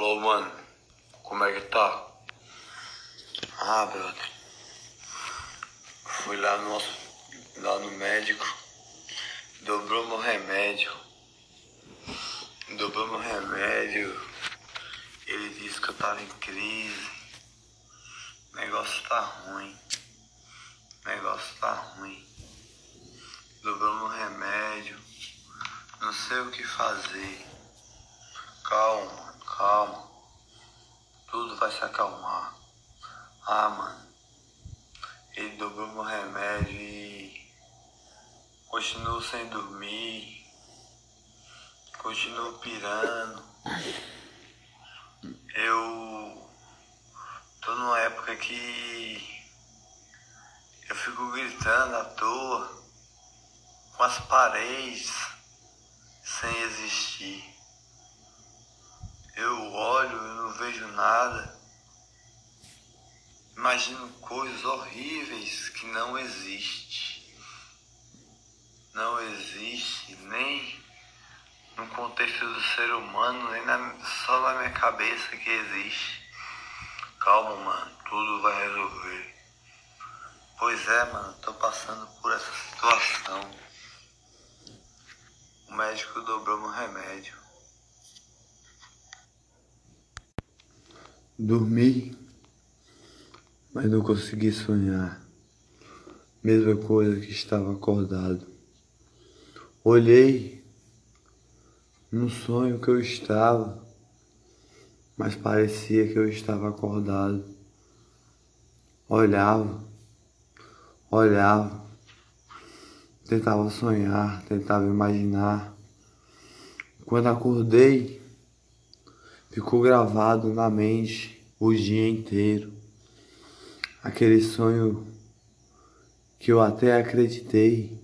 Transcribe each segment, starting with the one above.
Ô, mano, como é que tá? Ah, brother. Fui lá no, nosso, lá no médico, dobrou meu remédio. Dobrou meu remédio. Ele disse que eu tava em crise. O negócio tá ruim. O negócio tá ruim. Dobrou meu remédio. Não sei o que fazer. Calma, calma. Tudo vai se acalmar. Ah, mano. Ele dobrou meu remédio e continuo sem dormir. Continuo pirando. Eu tô numa época que eu fico gritando à toa com as paredes sem existir. Eu olho e não vejo nada. Imagino coisas horríveis que não existem. Não existe nem no contexto do ser humano, nem na, só na minha cabeça que existe. Calma, mano, tudo vai resolver. Pois é, mano, tô passando por essa situação. O médico dobrou meu remédio. Dormi, mas não consegui sonhar. Mesma coisa que estava acordado. Olhei no sonho que eu estava, mas parecia que eu estava acordado. Olhava, olhava, tentava sonhar, tentava imaginar. Quando acordei, ficou gravado na mente o dia inteiro. Aquele sonho que eu até acreditei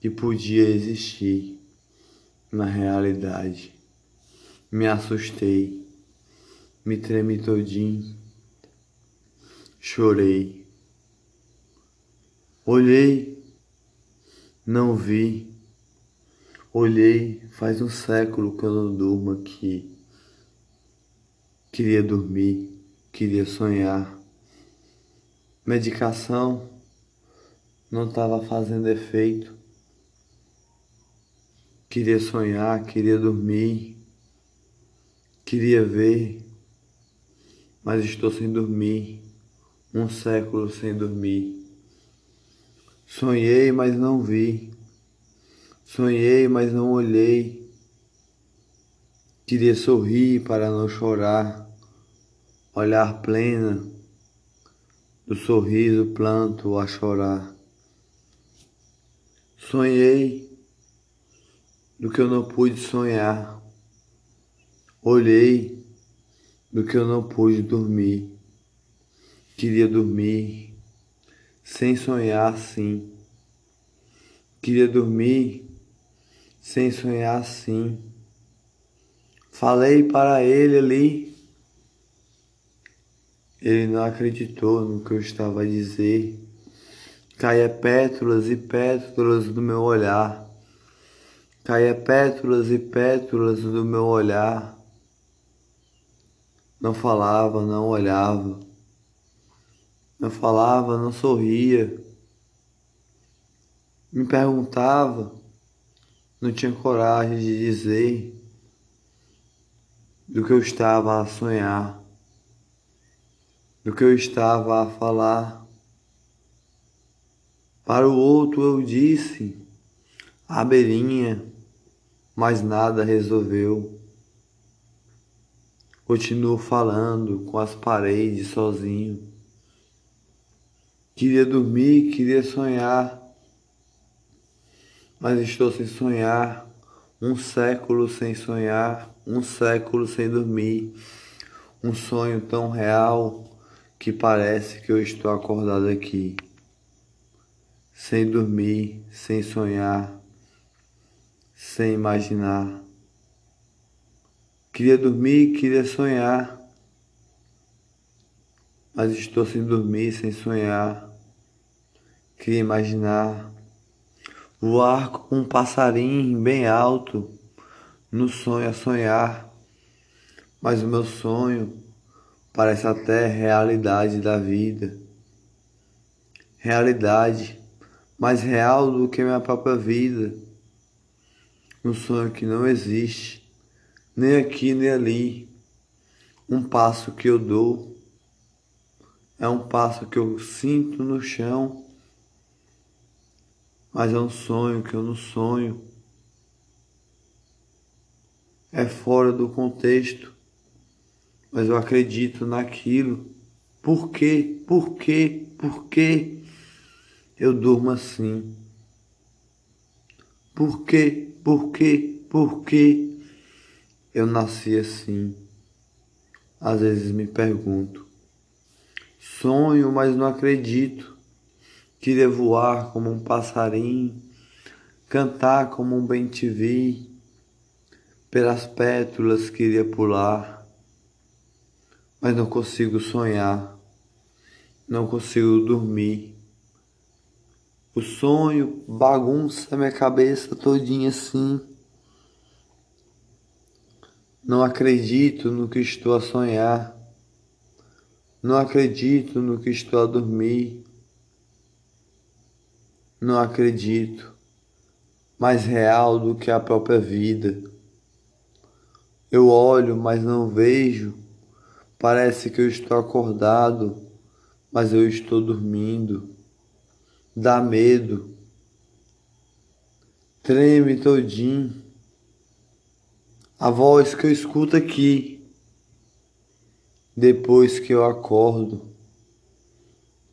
que podia existir na realidade. Me assustei, me tremi todinho, chorei. Olhei, não vi. Olhei, faz um século que eu não durmo aqui. Queria dormir, queria sonhar. Medicação não estava fazendo efeito. Queria sonhar, queria dormir, queria ver, mas estou sem dormir, um século sem dormir. Sonhei, mas não vi. Sonhei, mas não olhei. Queria sorrir para não chorar, olhar plena, do sorriso planto a chorar. Sonhei do que eu não pude sonhar. Olhei do que eu não pude dormir. Queria dormir sem sonhar assim. Queria dormir sem sonhar assim. Falei para ele ali. Ele não acreditou no que eu estava a dizer. Caia pétalas e pétalas do meu olhar Caía pétalas e pétalas do meu olhar. Não falava, não olhava. Não falava, não sorria. Me perguntava, não tinha coragem de dizer do que eu estava a sonhar, do que eu estava a falar. Para o outro eu disse, abelhinha, mas nada resolveu. Continuo falando com as paredes sozinho. Queria dormir, queria sonhar, mas estou sem sonhar. Um século sem sonhar, um século sem dormir. Um sonho tão real que parece que eu estou acordado aqui. Sem dormir, sem sonhar, sem imaginar. Queria dormir, queria sonhar, mas estou sem dormir, sem sonhar. Queria imaginar voar com um passarinho bem alto, no sonho a sonhar, mas o meu sonho parece até realidade da vida. Realidade mais real do que minha própria vida. Um sonho que não existe, nem aqui nem ali. Um passo que eu dou é um passo que eu sinto no chão, mas é um sonho que eu não sonho. É fora do contexto mas eu acredito naquilo. Por quê? Por quê? Por quê eu durmo assim? Por quê? Por quê? Por quê eu nasci assim? Às vezes me pergunto. Sonho, mas não acredito. Queria voar como um passarinho, cantar como um bem-te-vi, pelas pétalas queria pular mas não consigo sonhar, não consigo dormir. O sonho bagunça minha cabeça todinha assim. Não acredito no que estou a sonhar. Não acredito no que estou a dormir. Não acredito. Mais real do que a própria vida. Eu olho, mas não vejo Parece que eu estou acordado, mas eu estou dormindo. Dá medo. Treme todinho. A voz que eu escuto aqui, depois que eu acordo,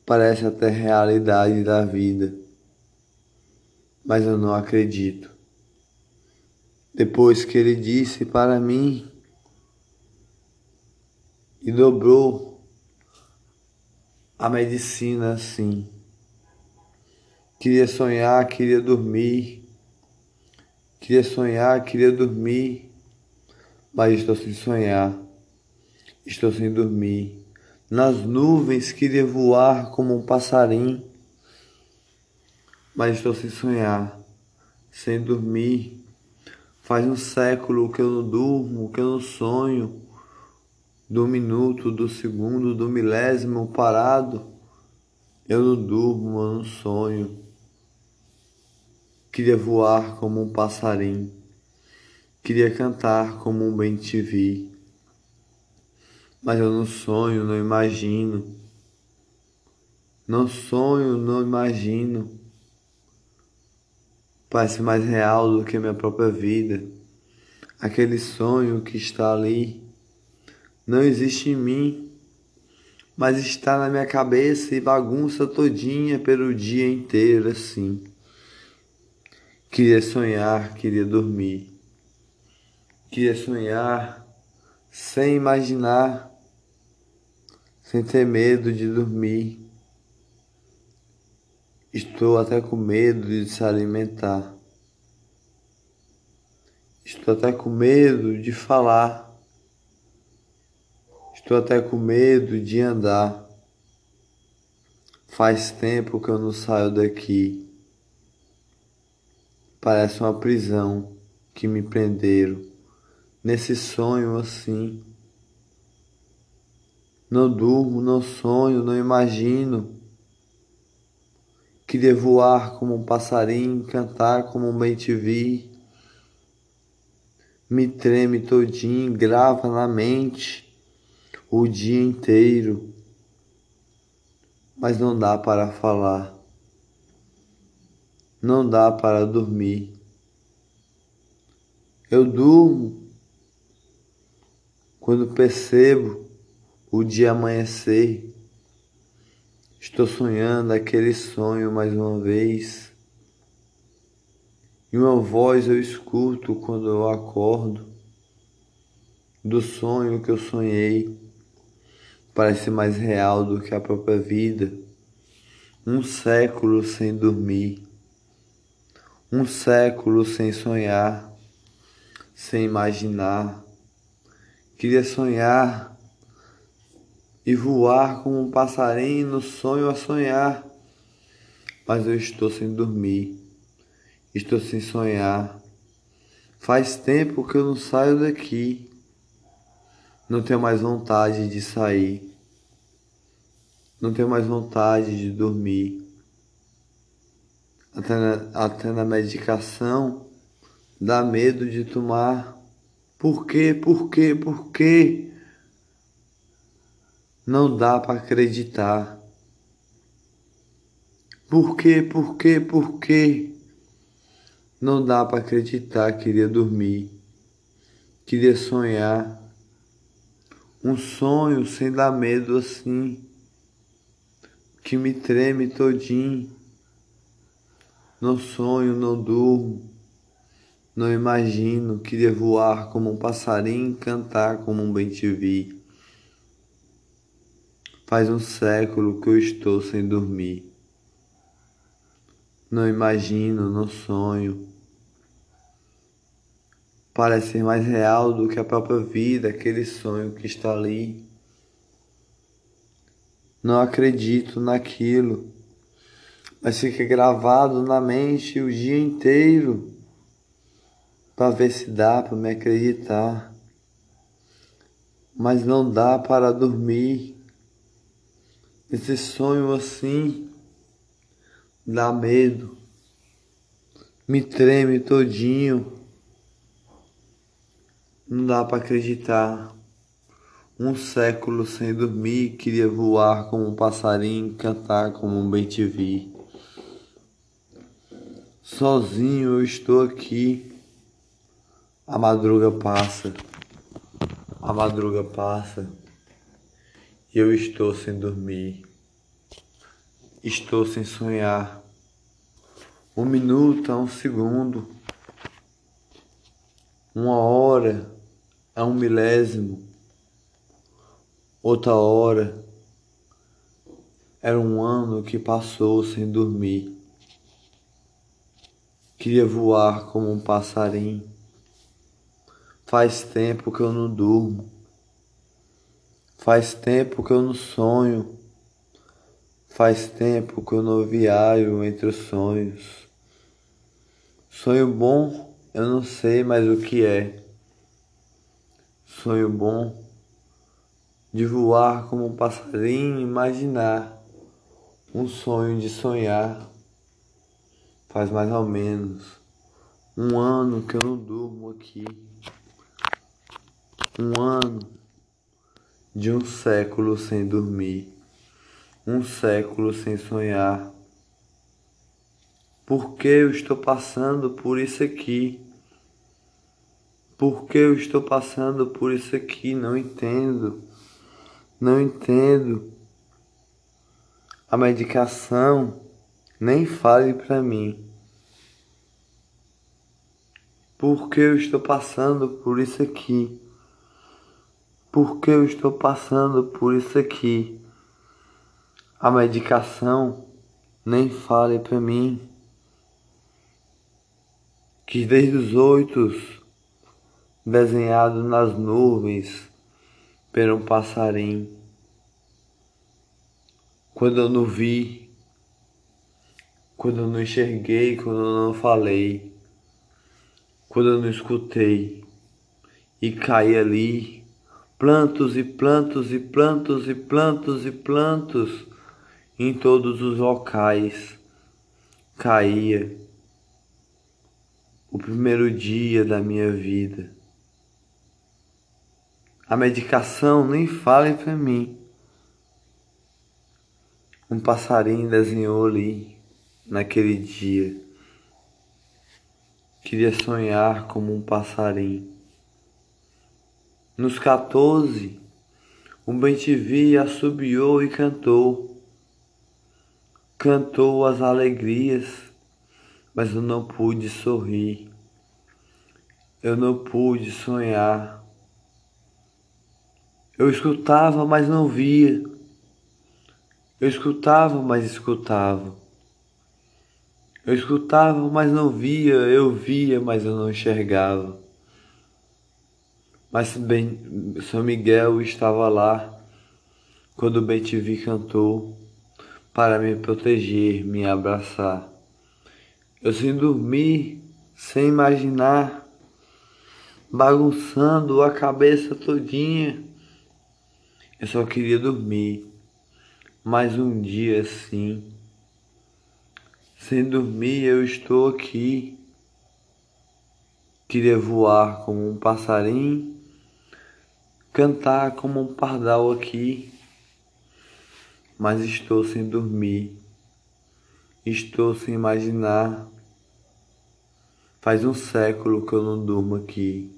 parece até realidade da vida. Mas eu não acredito. Depois que ele disse para mim e dobrou a medicina assim. Queria sonhar, queria dormir. Queria sonhar, queria dormir. Mas estou sem sonhar. Estou sem dormir. Nas nuvens queria voar como um passarinho. Mas estou sem sonhar, sem dormir. Faz um século que eu não durmo, que eu não sonho do minuto, do segundo, do milésimo parado. Eu não durmo, eu não sonho. Queria voar como um passarinho. Queria cantar como um bem te vi. Mas eu não sonho, não imagino. Não sonho, não imagino. Parece mais real do que minha própria vida. Aquele sonho que está ali não existe em mim, mas está na minha cabeça e bagunça todinha pelo dia inteiro assim. Queria sonhar, queria dormir. Queria sonhar sem imaginar, sem ter medo de dormir. Estou até com medo de se alimentar. Estou até com medo de falar. Estou até com medo de andar. Faz tempo que eu não saio daqui. Parece uma prisão que me prenderam nesse sonho assim. Não durmo, não sonho, não imagino. Queria voar como um passarinho, cantar como um bem te vi. Me treme todinho, grava na mente o dia inteiro, mas não dá para falar, não dá para dormir. Eu durmo quando percebo o dia amanhecer. Estou sonhando aquele sonho mais uma vez. E uma voz eu escuto quando eu acordo do sonho que eu sonhei parece mais real do que a própria vida. Um século sem dormir, um século sem sonhar, sem imaginar. Queria sonhar e voar como um passarinho no sonho a sonhar, mas eu estou sem dormir, estou sem sonhar. Faz tempo que eu não saio daqui. Não tenho mais vontade de sair. Não tenho mais vontade de dormir. Até na, até na medicação dá medo de tomar. Por quê? Por quê? Por quê? Não dá para acreditar. Por quê? Por quê? Por quê? Não dá para acreditar, queria dormir. Queria sonhar. Um sonho sem dar medo assim. Que me treme todinho. Não sonho, não durmo. Não imagino, queria voar como um passarinho, cantar como um bem-te-vi. Faz um século que eu estou sem dormir. Não imagino, não sonho. Parece ser mais real do que a própria vida, aquele sonho que está ali. Não acredito naquilo mas fica gravado na mente o dia inteiro para ver se dá para me acreditar. Mas não dá para dormir. Esse sonho assim dá medo, me treme todinho. Não dá para acreditar. Um século sem dormir, queria voar como um passarinho, cantar como um bem-te-vi. Sozinho eu estou aqui. A madruga passa. A madruga passa. Eu estou sem dormir. Estou sem sonhar. Um minuto é um segundo. Uma hora é um milésimo. Outra hora era um ano que passou sem dormir. Queria voar como um passarinho. Faz tempo que eu não durmo. Faz tempo que eu não sonho. Faz tempo que eu não viajo entre os sonhos. Sonho bom, eu não sei mais o que é. Sonho bom de voar como um passarinho, imaginar um sonho de sonhar Faz mais ou menos um ano que eu não durmo aqui. Um ano de um século sem dormir. Um século sem sonhar. Por que eu estou passando por isso aqui? Por que eu estou passando por isso aqui? Não entendo. Não entendo. A medicação nem fale para mim. Porque eu estou passando por isso aqui. Porque eu estou passando por isso aqui. A medicação nem fale para mim. Que desde os oito desenhado nas nuvens por um passarinho. Quando eu não vi quando eu não enxerguei, quando eu não falei, quando eu não escutei e caí ali, plantos e plantos e plantos e plantos e plantos em todos os locais caía o primeiro dia da minha vida. A medicação nem fale para mim. Um passarinho desenhou ali naquele dia. Queria sonhar como um passarinho. Nos 14, um bem-te-vi assobiou e cantou. Cantou as alegrias, mas eu não pude sorrir. Eu não pude sonhar. Eu escutava, mas não via. Eu escutava, mas escutava. Eu escutava, mas não via, eu via, mas eu não enxergava. Mas São Miguel estava lá quando o Bem-te-vi cantou para me proteger, me abraçar. Eu sem dormir, sem imaginar, bagunçando a cabeça todinha, Eu só queria dormir mais um dia assim. Sem dormir eu estou aqui. Queria voar como um passarinho, cantar como um pardal aqui, mas estou sem dormir. Estou sem imaginar. Faz um século que eu não durmo aqui.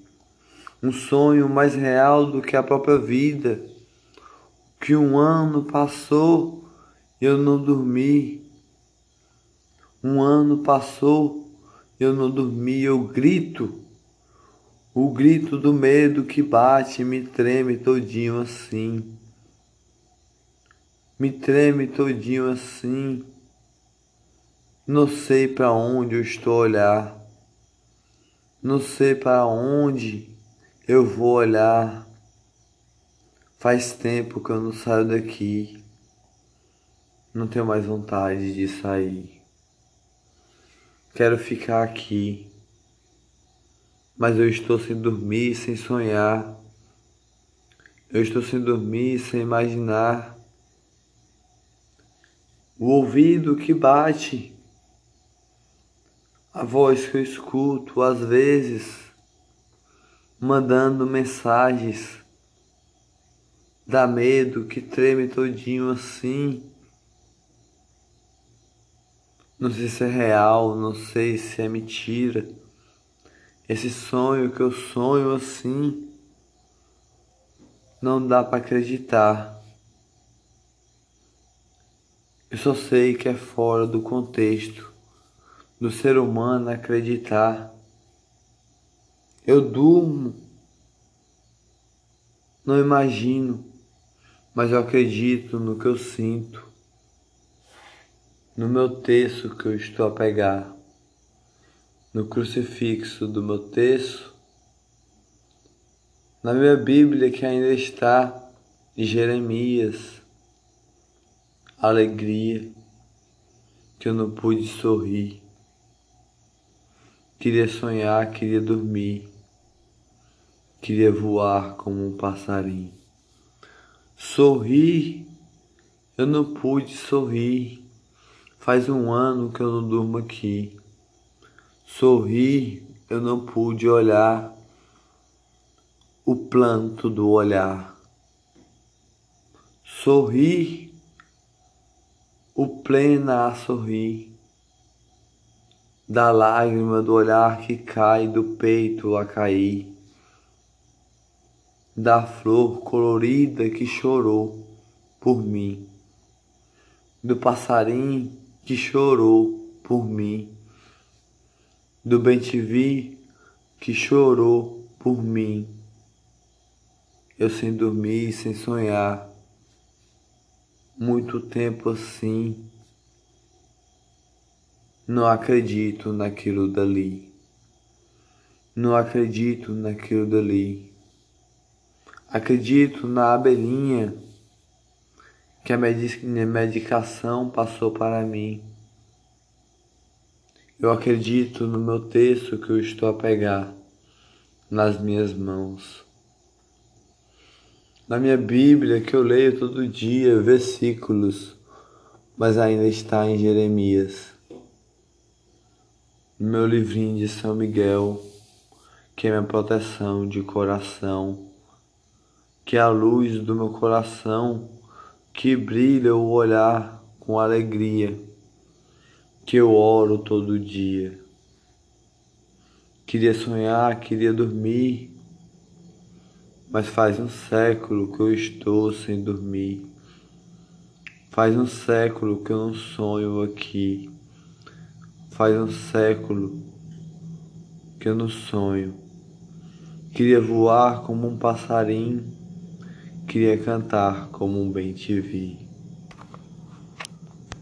Um sonho mais real do que a própria vida. Que um ano passou e eu não dormi. Um ano passou, eu não dormi, eu grito. O grito do medo que bate me treme todinho assim. Me treme todinho assim. Não sei para onde eu estou a olhar. Não sei para onde eu vou olhar. Faz tempo que eu não saio daqui. Não tenho mais vontade de sair. Quero ficar aqui. Mas eu estou sem dormir, sem sonhar. Eu estou sem dormir, sem imaginar. O ouvido que bate a voz que eu escuto às vezes mandando mensagens dá medo que treme todinho assim. Não sei se é real, não sei se é mentira. Esse sonho que eu sonho assim não dá para acreditar. Eu só sei que é fora do contexto do ser humano acreditar. Eu durmo, não imagino, mas eu acredito no que eu sinto, no meu texto que eu estou a pegar, no crucifixo do meu texto, na minha Bíblia que ainda está em Jeremias, alegria que eu não pude sorrir. Queria sonhar, queria dormir, queria voar como um passarinho. Sorrir, eu não pude sorrir. Faz um ano que eu não durmo aqui. Sorrir, eu não pude olhar o planto do olhar. Sorrir, o plena a sorrir da lágrima do olhar que cai do peito a cair, da flor colorida que chorou por mim, do passarinho que chorou por mim, do bem-te-vi que chorou por mim. Eu sem dormir, sem sonhar, muito tempo assim não acredito naquilo dali. Não acredito naquilo dali. Acredito na abelhinha que a medicação passou para mim. Eu acredito no meu texto que eu estou a pegar nas minhas mãos. Na minha Bíblia que eu leio todo dia versículos, mas ainda está em Jeremias. Meu livrinho de São Miguel, que é minha proteção de coração, que é a luz do meu coração que brilha o olhar com alegria, que eu oro todo dia. Queria sonhar, queria dormir, mas faz um século que eu estou sem dormir. Faz um século que eu não sonho aqui. Faz um século que eu não sonho. Queria voar como um passarinho, queria cantar como um bem te vi.